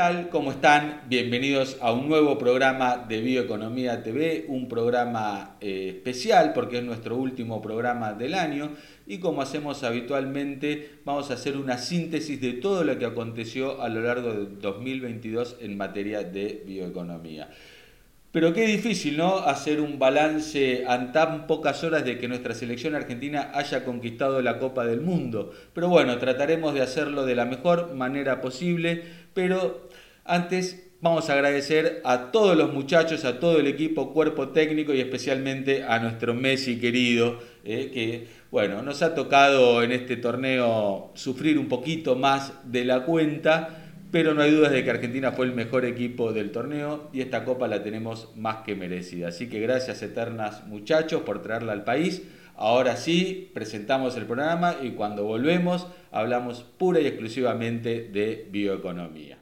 tal? ¿Cómo están? Bienvenidos a un nuevo programa de Bioeconomía TV, un programa eh, especial porque es nuestro último programa del año y como hacemos habitualmente vamos a hacer una síntesis de todo lo que aconteció a lo largo de 2022 en materia de bioeconomía. Pero qué difícil, ¿no? Hacer un balance en tan pocas horas de que nuestra selección argentina haya conquistado la Copa del Mundo. Pero bueno, trataremos de hacerlo de la mejor manera posible. Pero antes vamos a agradecer a todos los muchachos, a todo el equipo, cuerpo técnico y especialmente a nuestro Messi querido, eh, que bueno, nos ha tocado en este torneo sufrir un poquito más de la cuenta pero no hay dudas de que Argentina fue el mejor equipo del torneo y esta copa la tenemos más que merecida. Así que gracias eternas muchachos por traerla al país. Ahora sí, presentamos el programa y cuando volvemos hablamos pura y exclusivamente de bioeconomía.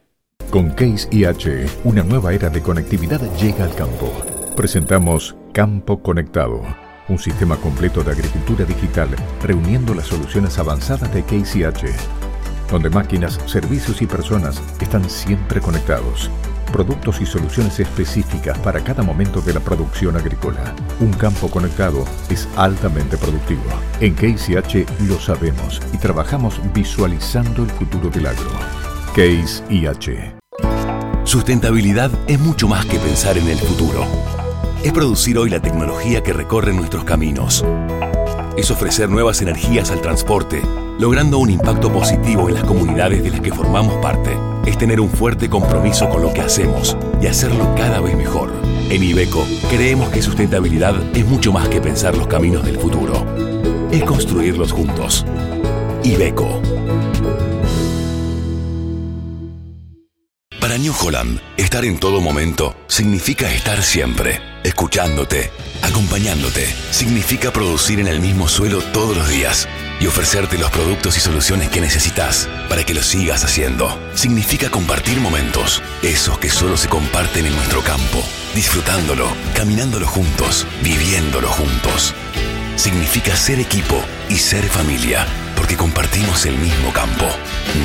Con Case IH, una nueva era de conectividad llega al campo. Presentamos Campo Conectado, un sistema completo de agricultura digital reuniendo las soluciones avanzadas de Case IH donde máquinas, servicios y personas están siempre conectados. Productos y soluciones específicas para cada momento de la producción agrícola. Un campo conectado es altamente productivo. En Case lo sabemos y trabajamos visualizando el futuro del agro. Case IH. Sustentabilidad es mucho más que pensar en el futuro. Es producir hoy la tecnología que recorre nuestros caminos es ofrecer nuevas energías al transporte, logrando un impacto positivo en las comunidades de las que formamos parte. Es tener un fuerte compromiso con lo que hacemos y hacerlo cada vez mejor. En Ibeco creemos que sustentabilidad es mucho más que pensar los caminos del futuro. Es construirlos juntos. Ibeco. New Holland, estar en todo momento significa estar siempre, escuchándote, acompañándote. Significa producir en el mismo suelo todos los días y ofrecerte los productos y soluciones que necesitas para que lo sigas haciendo. Significa compartir momentos, esos que solo se comparten en nuestro campo, disfrutándolo, caminándolo juntos, viviéndolo juntos. Significa ser equipo y ser familia, porque compartimos el mismo campo.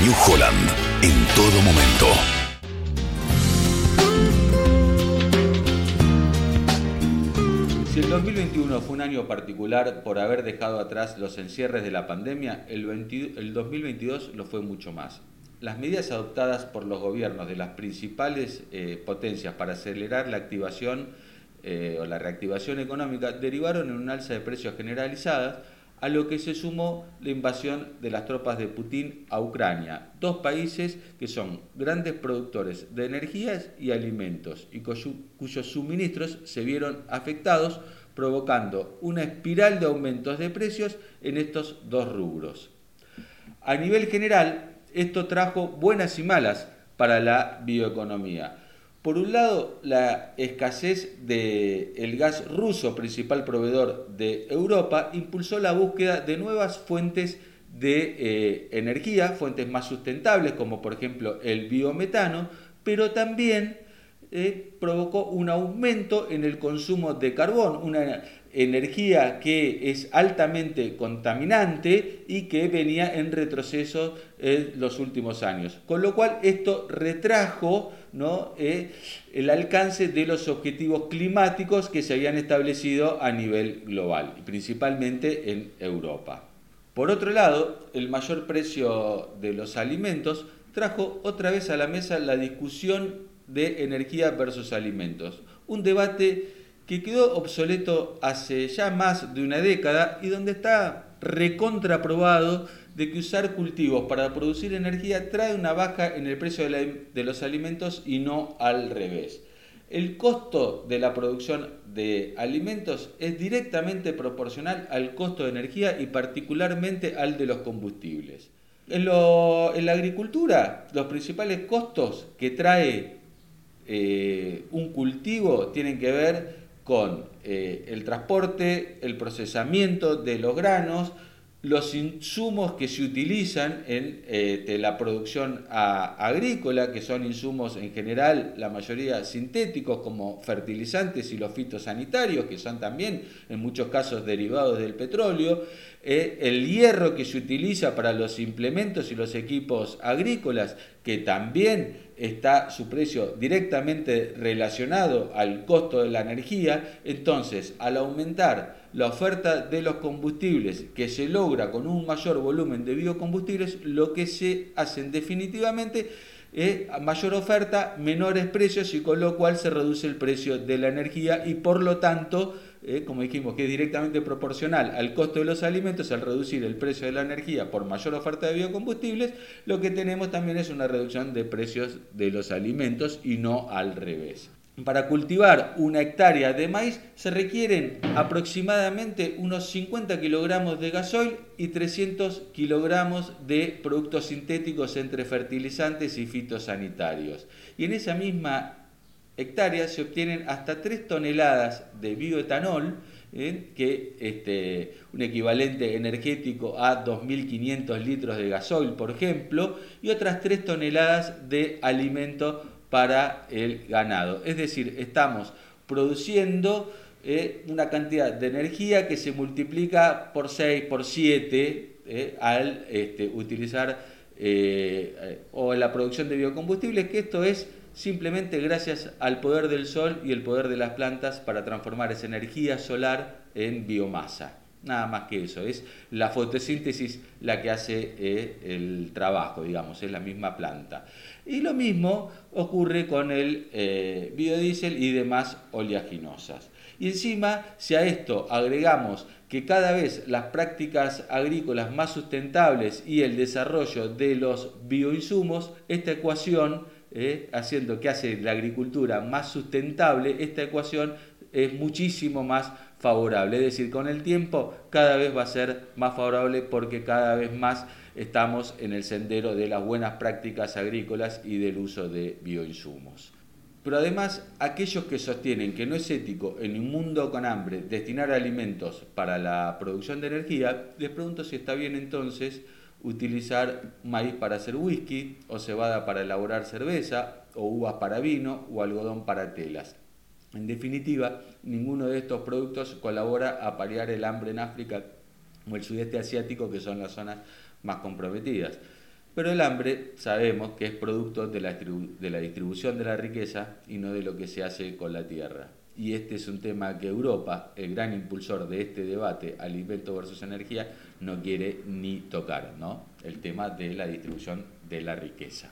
New Holland, en todo momento. El 2021 fue un año particular por haber dejado atrás los encierres de la pandemia, el, 2022 lo fue mucho más. Las medidas adoptadas por los gobiernos de las principales eh, potencias para acelerar la activación eh, o la reactivación económica derivaron en un alza de precios generalizadas, a lo que se sumó la invasión de las tropas de Putin a Ucrania, dos países que son grandes productores de energías y alimentos y cuyos suministros se vieron afectados, provocando una espiral de aumentos de precios en estos dos rubros. A nivel general, esto trajo buenas y malas para la bioeconomía. Por un lado, la escasez del gas ruso, principal proveedor de Europa, impulsó la búsqueda de nuevas fuentes de eh, energía, fuentes más sustentables, como por ejemplo el biometano, pero también eh, provocó un aumento en el consumo de carbón, una energía que es altamente contaminante y que venía en retroceso en los últimos años. Con lo cual esto retrajo ¿no? El alcance de los objetivos climáticos que se habían establecido a nivel global, principalmente en Europa. Por otro lado, el mayor precio de los alimentos trajo otra vez a la mesa la discusión de energía versus alimentos, un debate que quedó obsoleto hace ya más de una década y donde está recontraprobado de que usar cultivos para producir energía trae una baja en el precio de, los alimentos y no al revés. El costo de la producción de alimentos es directamente proporcional al costo de energía y particularmente al de los combustibles. En, la agricultura, los principales costos que trae eh, un cultivo tienen que ver con eh, el transporte, el procesamiento de los granos, los insumos que se utilizan en eh, la producción agrícola, que son insumos en general, la mayoría sintéticos, como fertilizantes y los fitosanitarios, que son también en muchos casos derivados del petróleo, eh, el hierro que se utiliza para los implementos y los equipos agrícolas, que también está su precio directamente relacionado al costo de la energía, entonces al aumentar la oferta de los combustibles que se logra con un mayor volumen de biocombustibles, lo que se hacen definitivamente es mayor oferta, menores precios y con lo cual se reduce el precio de la energía y por lo tanto eh, como dijimos, que es directamente proporcional al costo de los alimentos, al reducir el precio de la energía por mayor oferta de biocombustibles, lo que tenemos también es una reducción de precios de los alimentos y no al revés. Para cultivar una hectárea de maíz se requieren aproximadamente unos 50 kilogramos de gasoil y 300 kilogramos de productos sintéticos entre fertilizantes y fitosanitarios. Y en esa misma hectáreas se obtienen hasta 3 toneladas de bioetanol, ¿eh? que este, un equivalente energético a 2.500 litros de gasoil, por ejemplo, y otras 3 toneladas de alimento para el ganado. Es decir, estamos produciendo ¿eh? una cantidad de energía que se multiplica por 6, por 7 ¿eh? al este, utilizar o en la producción de biocombustibles, que esto es simplemente gracias al poder del sol y el poder de las plantas para transformar esa energía solar en biomasa. Nada más que eso, es la fotosíntesis la que hace eh, el trabajo, digamos, es la misma planta. Y lo mismo ocurre con el eh, biodiesel y demás oleaginosas. Y encima, si a esto agregamos que cada vez las prácticas agrícolas más sustentables y el desarrollo de los bioinsumos, esta ecuación ¿eh? haciendo que hace la agricultura más sustentable, esta ecuación es muchísimo más favorable. Es decir, con el tiempo cada vez va a ser más favorable porque cada vez más estamos en el sendero de las buenas prácticas agrícolas y del uso de bioinsumos. Pero además, aquellos que sostienen que no es ético en un mundo con hambre destinar alimentos para la producción de energía, les pregunto si está bien entonces utilizar maíz para hacer whisky, o cebada para elaborar cerveza, o uvas para vino, o algodón para telas. En definitiva, ninguno de estos productos colabora a paliar el hambre en África o el sudeste asiático, que son las zonas más comprometidas. Pero el hambre sabemos que es producto de la, de la distribución de la riqueza y no de lo que se hace con la tierra y este es un tema que Europa, el gran impulsor de este debate, alimento versus energía, no quiere ni tocar, ¿no? El tema de la distribución de la riqueza.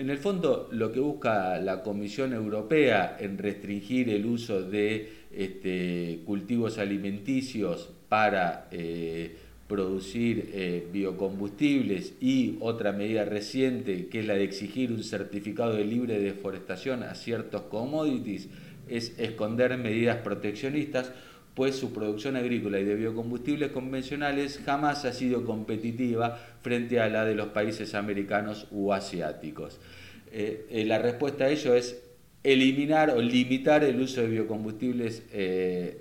En el fondo, lo que busca la Comisión Europea en restringir el uso de este, cultivos alimenticios para eh, producir eh, biocombustibles y otra medida reciente que es la de exigir un certificado de libre deforestación a ciertos commodities, es esconder medidas proteccionistas, pues su producción agrícola y de biocombustibles convencionales jamás ha sido competitiva frente a la de los países americanos u asiáticos. Eh, eh, la respuesta a ello es eliminar o limitar el uso de biocombustibles eh,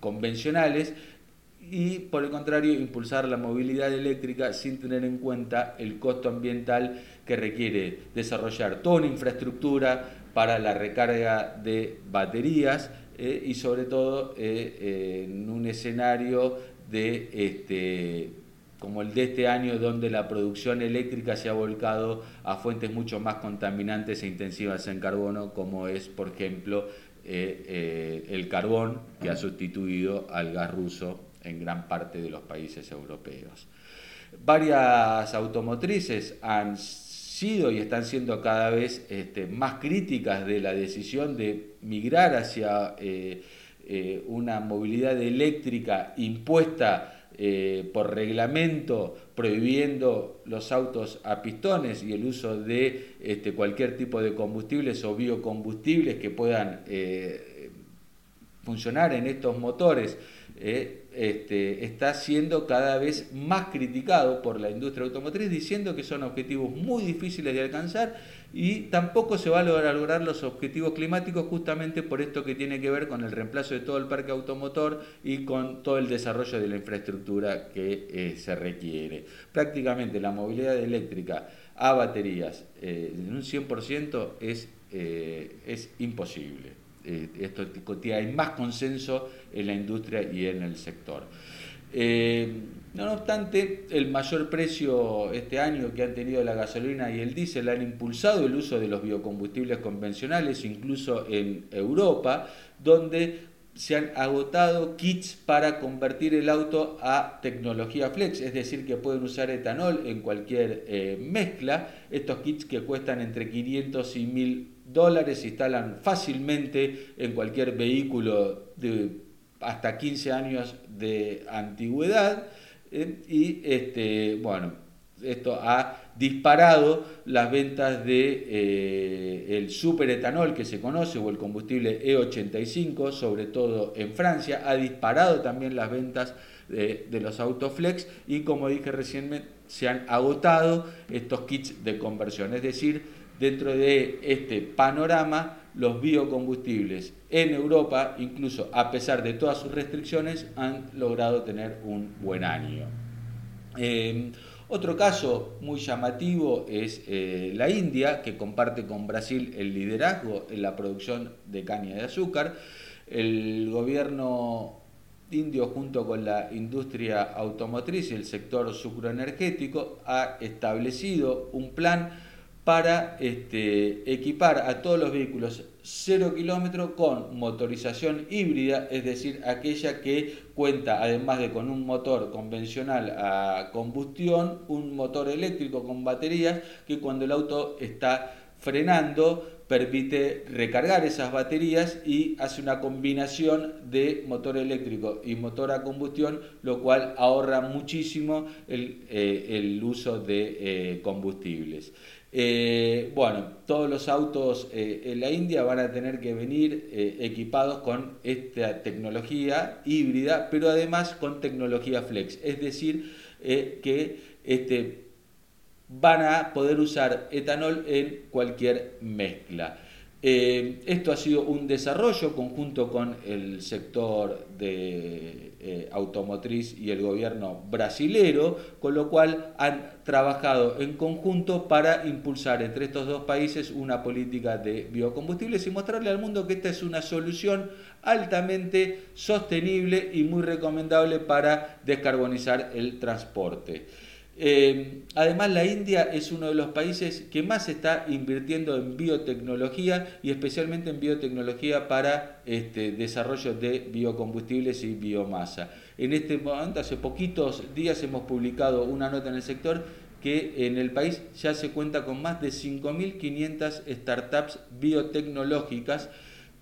convencionales y por el contrario impulsar la movilidad eléctrica sin tener en cuenta el costo ambiental que requiere desarrollar toda una infraestructura para la recarga de baterías eh, y sobre todo eh, en un escenario de este, como el de este año donde la producción eléctrica se ha volcado a fuentes mucho más contaminantes e intensivas en carbono como es por ejemplo eh, el carbón que ha sustituido al gas ruso en gran parte de los países europeos. Varias automotrices han sido y están siendo cada vez este, más críticas de la decisión de migrar hacia eh, eh, una movilidad eléctrica impuesta eh, por reglamento, prohibiendo los autos a pistones y el uso de este, cualquier tipo de combustibles o biocombustibles que puedan funcionar en estos motores eh, este, está siendo cada vez más criticado por la industria automotriz, diciendo que son objetivos muy difíciles de alcanzar y tampoco se va a lograr, los objetivos climáticos justamente por esto que tiene que ver con el reemplazo de todo el parque automotor y con todo el desarrollo de la infraestructura que eh, se requiere. Prácticamente la movilidad eléctrica a baterías eh, en un 100% es, es imposible. Eh, esto hay más consenso en la industria y en el sector. no obstante, el mayor precio este año que han tenido la gasolina y el diésel han impulsado el uso de los biocombustibles convencionales, incluso en Europa, donde se han agotado kits para convertir el auto a tecnología flex, es decir, que pueden usar etanol en cualquier eh, mezcla. Estos kits que cuestan entre 500 y 1000 dólares se instalan fácilmente en cualquier vehículo de hasta 15 años de antigüedad. Eh, y este, bueno, esto ha disparado las ventas de eh, el superetanol que se conoce o el combustible E85, sobre todo en Francia, ha disparado también las ventas de, los autoflex y como dije recién se han agotado estos kits de conversión, es decir, dentro de este panorama los biocombustibles en Europa, incluso a pesar de todas sus restricciones, han logrado tener un buen año. Eh, otro caso muy llamativo es eh, la India, que comparte con Brasil el liderazgo en la producción de caña de azúcar. El gobierno indio junto con la industria automotriz y el sector sucroenergético ha establecido un plan para este, equipar a todos los vehículos 0 kilómetro con motorización híbrida, es decir, aquella que cuenta además de con un motor convencional a combustión, un motor eléctrico con baterías que cuando el auto está frenando permite recargar esas baterías y hace una combinación de motor eléctrico y motor a combustión, lo cual ahorra muchísimo el, eh, uso de eh, combustibles. Eh, bueno, todos los autos eh, en la India van a tener que venir eh, equipados con esta tecnología híbrida, pero además con tecnología flex, es decir, que este, van a poder usar etanol en cualquier mezcla. Eh, esto ha sido un desarrollo conjunto con el sector de eh, automotriz y el gobierno brasilero, con lo cual han trabajado en conjunto para impulsar entre estos dos países una política de biocombustibles y mostrarle al mundo que esta es una solución altamente sostenible y muy recomendable para descarbonizar el transporte. Eh, además, la India es uno de los países que más está invirtiendo en biotecnología y especialmente en biotecnología para este, desarrollo de biocombustibles y biomasa. En este momento, hace poquitos días hemos publicado una nota en el sector que en el país ya se cuenta con más de 5.500 startups biotecnológicas,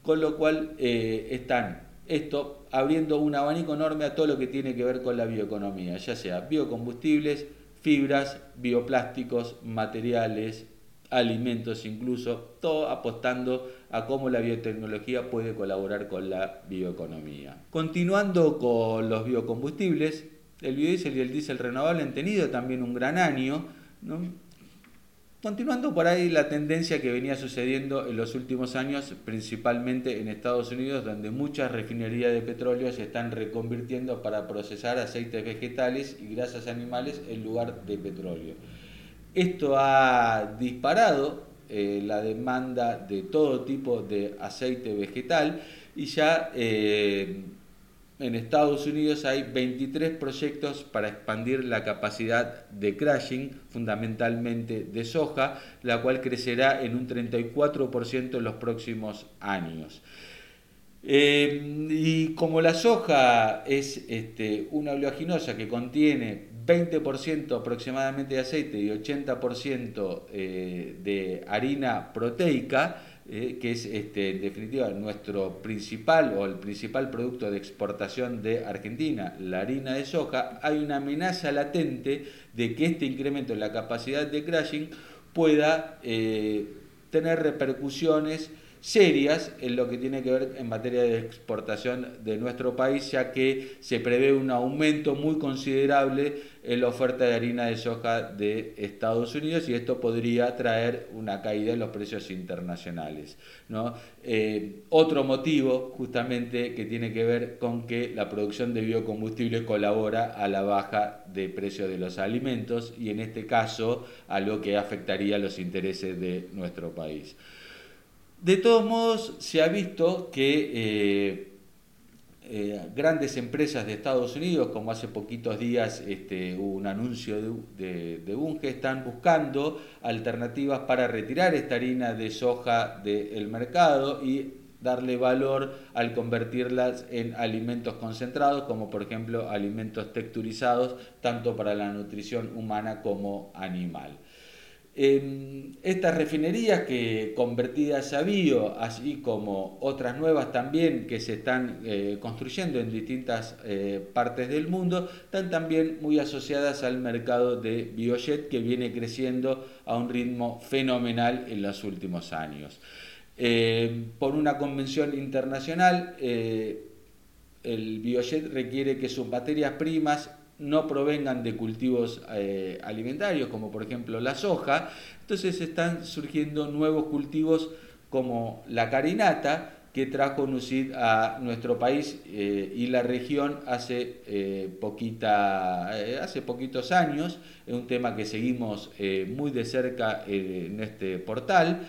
con lo cual eh, están esto abriendo un abanico enorme a todo lo que tiene que ver con la bioeconomía, ya sea biocombustibles, fibras, bioplásticos, materiales, alimentos incluso, todo apostando a cómo la biotecnología puede colaborar con la bioeconomía. Continuando con los biocombustibles, el biodiesel y el diésel renovable han tenido también un gran año, Continuando por ahí la tendencia que venía sucediendo en los últimos años, principalmente en Estados Unidos, donde muchas refinerías de petróleo se están reconvirtiendo para procesar aceites vegetales y grasas animales en lugar de petróleo. Esto ha disparado eh, la demanda de todo tipo de aceite vegetal y ya eh, en Estados Unidos hay 23 proyectos para expandir la capacidad de crushing, fundamentalmente de soja, la cual crecerá en un 34% en los próximos años. Eh, y como la soja es este, una oleaginosa que contiene 20% aproximadamente de aceite y 80% eh, de harina proteica, eh, que es este, en definitiva nuestro principal o el principal producto de exportación de Argentina, la harina de soja, hay una amenaza latente de que este incremento en la capacidad de crushing pueda eh, tener repercusiones serias en lo que tiene que ver en materia de exportación de nuestro país, ya que se prevé un aumento muy considerable en la oferta de harina de soja de Estados Unidos y esto podría traer una caída en los precios internacionales. ¿no? Eh, otro motivo justamente que tiene que ver con que la producción de biocombustibles colabora a la baja de precio de los alimentos y en este caso a lo que afectaría los intereses de nuestro país. De todos modos, se ha visto que eh, eh, grandes empresas de Estados Unidos, como hace poquitos días este, hubo un anuncio de, de, Bunge, están buscando alternativas para retirar esta harina de soja del mercado y darle valor al convertirlas en alimentos concentrados, como por ejemplo alimentos texturizados, tanto para la nutrición humana como animal. Estas refinerías que convertidas a bio, así como otras nuevas también que se están eh, construyendo en distintas eh, partes del mundo, están también muy asociadas al mercado de biojet que viene creciendo a un ritmo fenomenal en los últimos años. Eh, por una convención internacional, el biojet requiere que sus materias primas no provengan de cultivos eh, alimentarios, como por ejemplo la soja, entonces están surgiendo nuevos cultivos como la carinata, que trajo NUCID a nuestro país y la región hace, poquita, hace poquitos años, es un tema que seguimos muy de cerca en este portal.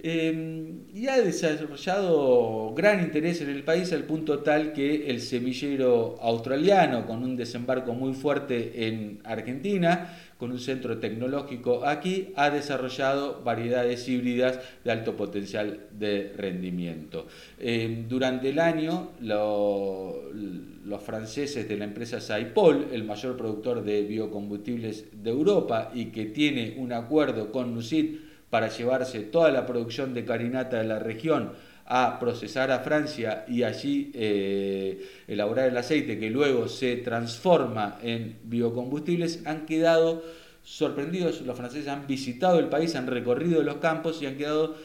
Em, y ha desarrollado gran interés en el país al punto tal que el semillero australiano, con un desembarco muy fuerte en Argentina, con un centro tecnológico aquí, ha desarrollado variedades híbridas de alto potencial de rendimiento. Em, durante el año, los franceses de la empresa Saipol, el mayor productor de biocombustibles de Europa y que tiene un acuerdo con NUCID, para llevarse toda la producción de carinata de la región a procesar a Francia y allí eh, elaborar el aceite que luego se transforma en biocombustibles, han quedado sorprendidos, los franceses han visitado el país, han recorrido los campos y han quedado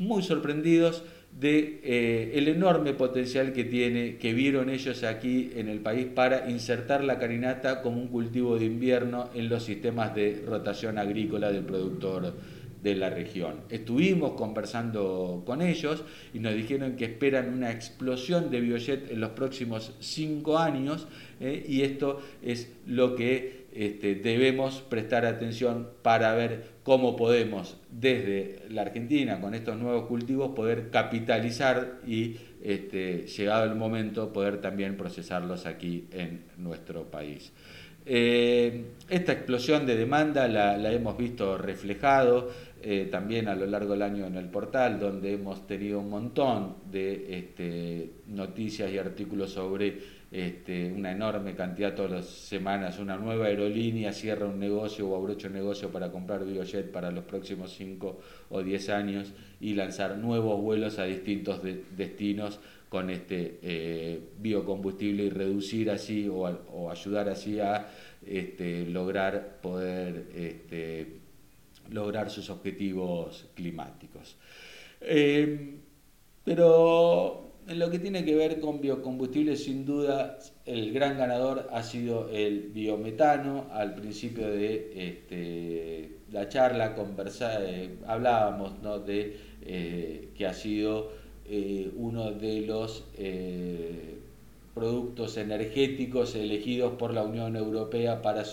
muy sorprendidos de eh, el enorme potencial que tiene, que vieron ellos aquí en el país para insertar la carinata como un cultivo de invierno en los sistemas de rotación agrícola del productor de la región. Estuvimos conversando con ellos y nos dijeron que esperan una explosión de biojet en los próximos cinco años eh, y esto es lo que este, debemos prestar atención para ver cómo podemos desde la Argentina con estos nuevos cultivos poder capitalizar y este, llegado el momento poder también procesarlos aquí en nuestro país. Eh, esta explosión de demanda la, la hemos visto reflejado eh, también a lo largo del año en el portal, donde hemos tenido un montón de este, noticias y artículos sobre este, una enorme cantidad todas las semanas. Una nueva aerolínea cierra un negocio o abrocha un negocio para comprar Biojet para los próximos 5 o 10 años y lanzar nuevos vuelos a distintos destinos con este eh, biocombustible y reducir así o, ayudar así a este, lograr poder lograr sus objetivos climáticos. Eh, pero en lo que tiene que ver con biocombustibles, sin duda, el gran ganador ha sido el biometano. Al principio de este, la charla eh, hablábamos de eh, que ha sido uno de los productos energéticos elegidos por la Unión Europea para,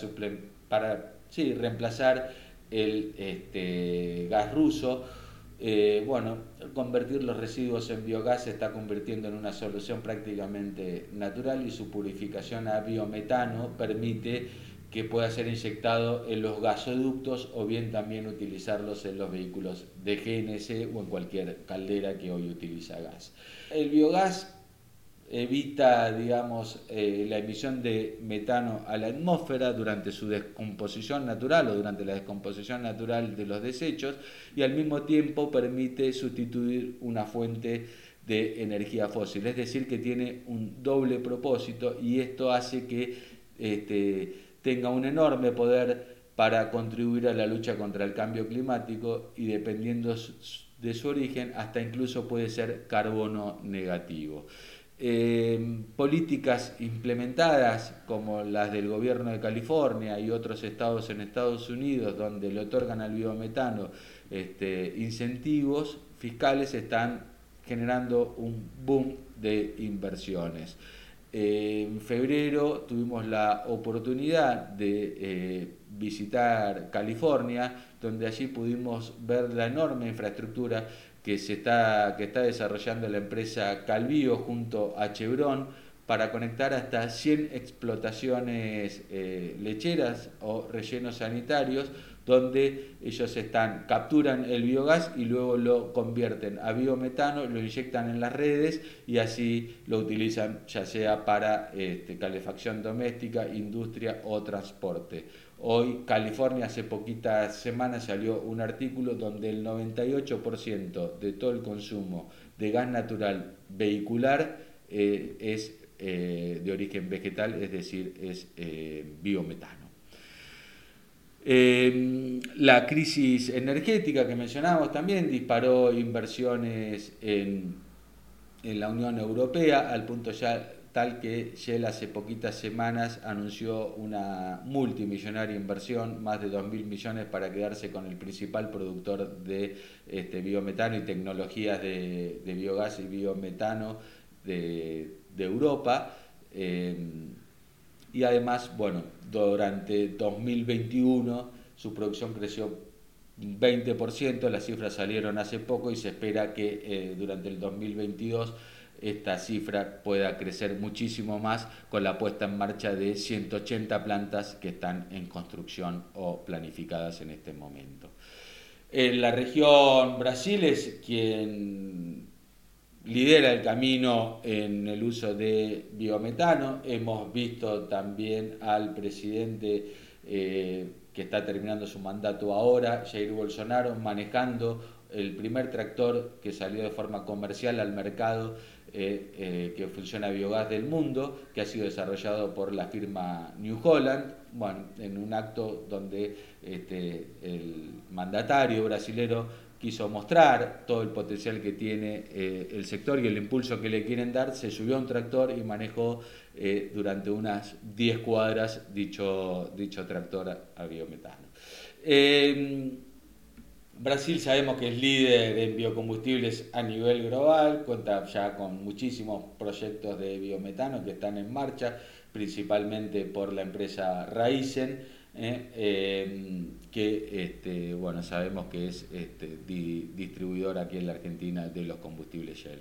para sí, reemplazar el este, gas ruso. Eh, bueno, convertir los residuos en biogás se está convirtiendo en una solución prácticamente natural y su purificación a biometano permite que pueda ser inyectado en los gasoductos o bien también utilizarlos en los vehículos de GNC o en cualquier caldera que hoy utiliza gas. El biogás evita, digamos, eh, la emisión de metano a la atmósfera durante su descomposición natural o durante la descomposición natural de los desechos y al mismo tiempo permite sustituir una fuente de energía fósil. Es decir, que tiene un doble propósito y esto hace que este, tenga un enorme poder para contribuir a la lucha contra el cambio climático y dependiendo de su origen hasta incluso puede ser carbono negativo. Em, políticas implementadas como las del gobierno de California y otros estados en Estados Unidos donde le otorgan al biometano este, incentivos fiscales están generando un boom de inversiones. en febrero tuvimos la oportunidad de eh, visitar California, donde allí pudimos ver la enorme infraestructura que, se está, que está desarrollando la empresa Calvío junto a Chevron para conectar hasta 100 explotaciones eh, lecheras o rellenos sanitarios donde ellos están, capturan el biogás y luego lo convierten a biometano, lo inyectan en las redes y así lo utilizan ya sea para este, calefacción doméstica, industria o transporte. Hoy California hace poquitas semanas salió un artículo donde el 98% de todo el consumo de gas natural vehicular eh, es eh, de origen vegetal, es decir, es eh, biometano. Em, la crisis energética que mencionamos también disparó inversiones en, en, la Unión Europea al punto ya tal que Shell hace poquitas semanas anunció una multimillonaria inversión, más de 2.000 millones para quedarse con el principal productor de este, biometano y tecnologías de, biogás y biometano de, Europa. Em, y además, bueno, durante 2021 su producción creció 20%, las cifras salieron hace poco y se espera que eh, durante el 2022 esta cifra pueda crecer muchísimo más con la puesta en marcha de 180 plantas que están en construcción o planificadas en este momento. En la región Brasil es quien lidera el camino en el uso de biometano. Hemos visto también al presidente eh, que está terminando su mandato ahora, Jair Bolsonaro, manejando el primer tractor que salió de forma comercial al mercado eh, eh, que funciona biogás del mundo, que ha sido desarrollado por la firma New Holland, bueno, en un acto donde este, el mandatario brasilero quiso mostrar todo el potencial que tiene eh, el sector y el impulso que le quieren dar, se subió a un tractor y manejó durante unas 10 cuadras dicho, dicho tractor a, biometano. Brasil sabemos que es líder en biocombustibles a nivel global, cuenta ya con muchísimos proyectos de biometano que están en marcha, principalmente por la empresa Raizen ¿eh? Em, que este, bueno, sabemos que es este, distribuidor aquí en la Argentina de los combustibles Shell.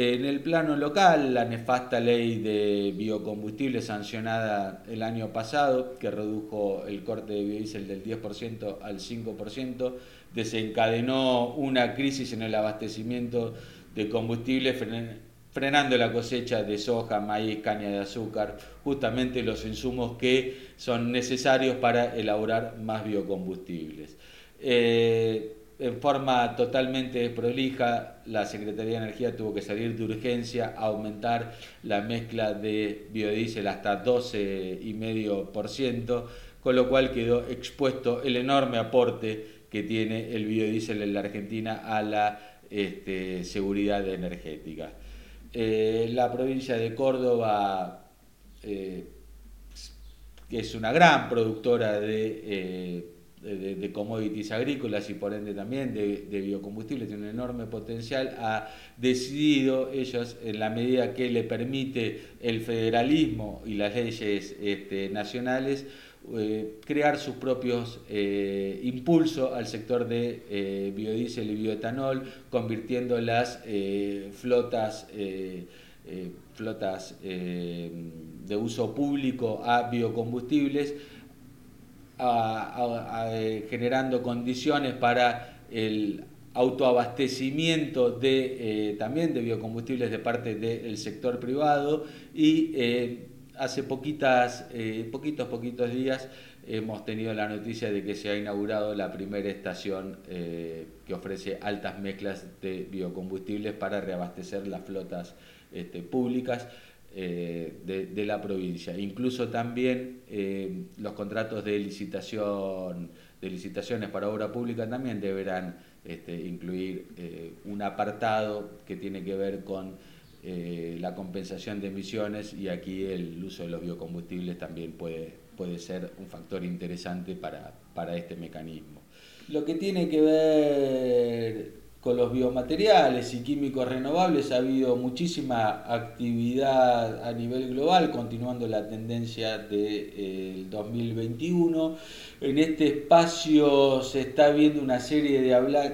En el plano local, la nefasta ley de biocombustibles sancionada el año pasado, que redujo el corte de biodiesel del 10% al 5%, desencadenó una crisis en el abastecimiento de combustibles frenando la cosecha de soja, maíz, caña de azúcar, justamente los insumos que son necesarios para elaborar más biocombustibles. Eh, en forma totalmente prolija, la Secretaría de Energía tuvo que salir de urgencia a aumentar la mezcla de biodiesel hasta 12,5%, con lo cual quedó expuesto el enorme aporte que tiene el biodiesel en la Argentina a la este, seguridad energética. Eh, la provincia de Córdoba, eh, que es una gran productora eh, de, de, commodities agrícolas y por ende también de, biocombustibles, tiene un enorme potencial, ha decidido ellos, en la medida que le permite el federalismo y las leyes este, nacionales, eh, crear sus propios eh, impulsos al sector de eh, biodiesel y bioetanol, convirtiendo las flotas, flotas de uso público a biocombustibles, generando condiciones para el autoabastecimiento de, también de biocombustibles de parte del sector privado y hace poquitas, eh, poquitos, poquitos días hemos tenido la noticia de que se ha inaugurado la primera estación eh, que ofrece altas mezclas de biocombustibles para reabastecer las flotas este, públicas eh, de, la provincia. Incluso también los contratos de licitación, de licitaciones para obra pública también deberán este, incluir un apartado que tiene que ver con eh, la compensación de emisiones y aquí el uso de los biocombustibles también puede, puede ser un factor interesante para, para este mecanismo. Lo que tiene que ver con los biomateriales y químicos renovables ha habido muchísima actividad a nivel global, continuando la tendencia del 2021. En este espacio se está viendo una serie de,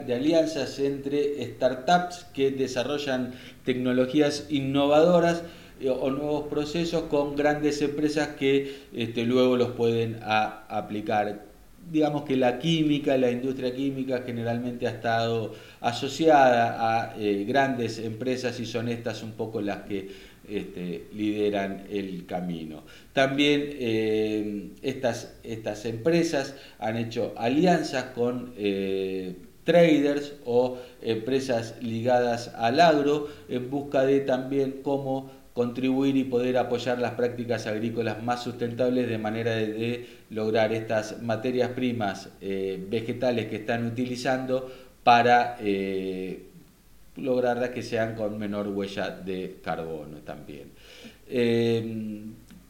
de alianzas entre startups que desarrollan tecnologías innovadoras eh, o nuevos procesos con grandes empresas que este, luego los pueden aplicar digamos que la química, la industria química generalmente ha estado asociada a eh, grandes empresas y son estas un poco las que este, lideran el camino. También eh, estas, estas, empresas han hecho alianzas con eh, traders o empresas ligadas al agro en busca de también cómo contribuir y poder apoyar las prácticas agrícolas más sustentables de manera de, lograr estas materias primas eh, vegetales que están utilizando para eh, lograr que sean con menor huella de carbono también. Eh,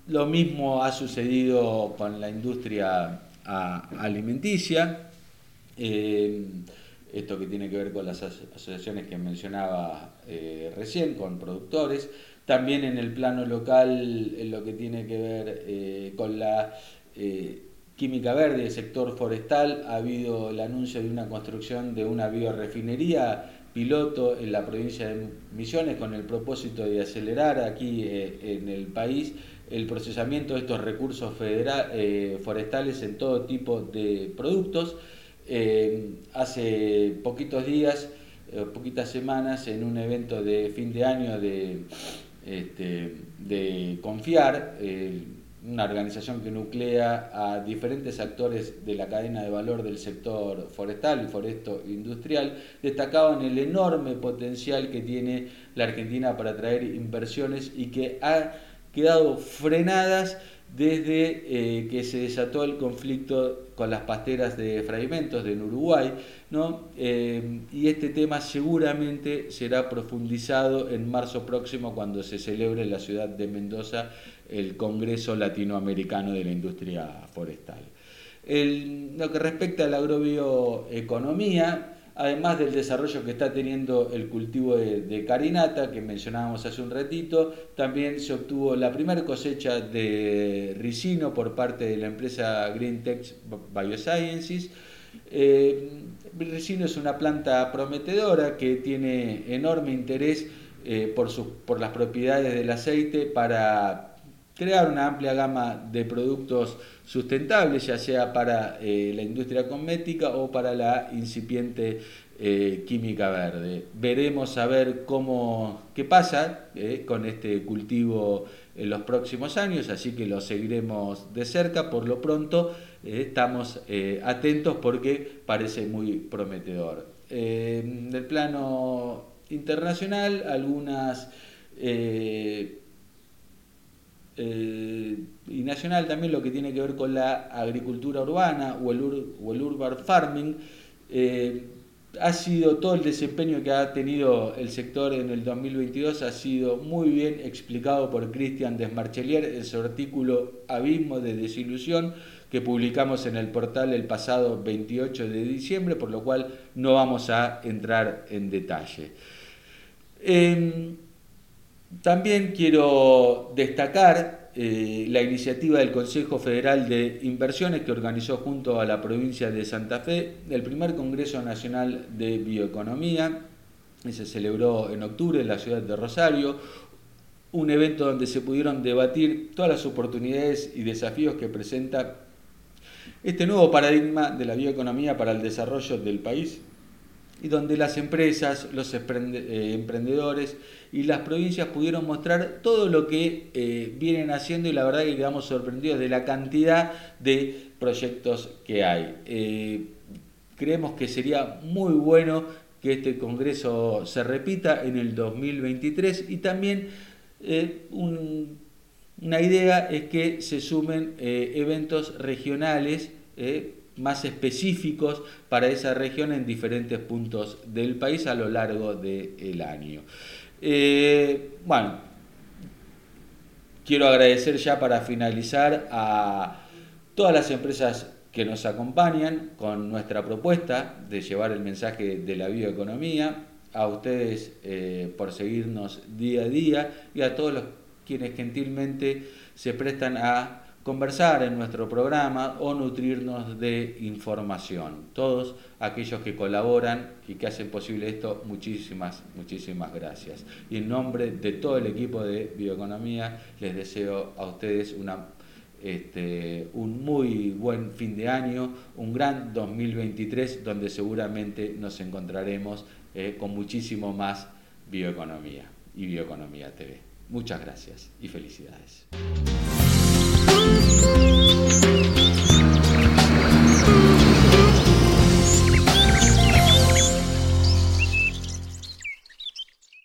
lo mismo ha sucedido con la industria alimenticia, esto que tiene que ver con las asociaciones que mencionaba recién, con productores. También en el plano local, en lo que tiene que ver eh, con la eh, química verde, el sector forestal, ha habido el anuncio de una construcción de una biorefinería piloto en la provincia de Misiones con el propósito de acelerar aquí eh, en el país el procesamiento de estos recursos forestales en todo tipo de productos. hace poquitos días, poquitas semanas, en un evento de fin de año de este, de confiar, eh, una organización que nuclea a diferentes actores de la cadena de valor del sector forestal y foresto industrial, destacaban el enorme potencial que tiene la Argentina para atraer inversiones y que ha quedado frenadas desde eh, que se desató el conflicto con las pasteras de fragmentos en Uruguay, ¿no? Eh, y este tema seguramente será profundizado en marzo próximo cuando se celebre en la ciudad de Mendoza el Congreso Latinoamericano de la Industria Forestal. lo que respecta a la agrobioeconomía, además del desarrollo que está teniendo el cultivo de, carinata que mencionábamos hace un ratito, también se obtuvo la primera cosecha de ricino por parte de la empresa GreenTech Biosciences. Eh, el ricino es una planta prometedora que tiene enorme interés eh, por, por las propiedades del aceite para crear una amplia gama de productos sustentables, ya sea para eh, la industria cosmética o para la incipiente eh, química verde. Veremos a ver cómo qué pasa eh, con este cultivo en los próximos años, así que lo seguiremos de cerca. Por lo pronto estamos atentos porque parece muy prometedor. en el plano internacional, algunas y nacional también lo que tiene que ver con la agricultura urbana o el, o el urban farming. Eh, ha sido todo el desempeño que ha tenido el sector en el 2022 ha sido muy bien explicado por Cristian Desmarchelier en su artículo Abismo de desilusión que publicamos en el portal el pasado 28 de diciembre, por lo cual no vamos a entrar en detalle. Em, también quiero destacar eh, la iniciativa del Consejo Federal de Inversiones que organizó junto a la provincia de Santa Fe el primer Congreso Nacional de Bioeconomía, que se celebró en octubre en la ciudad de Rosario, un evento donde se pudieron debatir todas las oportunidades y desafíos que presenta este nuevo paradigma de la bioeconomía para el desarrollo del país y donde las empresas, los eh, emprendedores y las provincias pudieron mostrar todo lo que eh, vienen haciendo y la verdad que quedamos sorprendidos de la cantidad de proyectos que hay. Eh, creemos que sería muy bueno que este Congreso se repita en el 2023 y también una idea es que se sumen eventos regionales más específicos para esa región en diferentes puntos del país a lo largo del año. Eh, bueno, quiero agradecer ya para finalizar a todas las empresas que nos acompañan con nuestra propuesta de llevar el mensaje de la bioeconomía, a ustedes eh, por seguirnos día a día y a todos los quienes gentilmente se prestan a conversar en nuestro programa o nutrirnos de información. Todos aquellos que colaboran y que hacen posible esto, muchísimas, muchísimas gracias. Y en nombre de todo el equipo de Bioeconomía, les deseo a ustedes este, un muy buen fin de año, un gran 2023, donde seguramente nos encontraremos eh, con muchísimo más bioeconomía y Bioeconomía TV. Muchas gracias y felicidades. Thank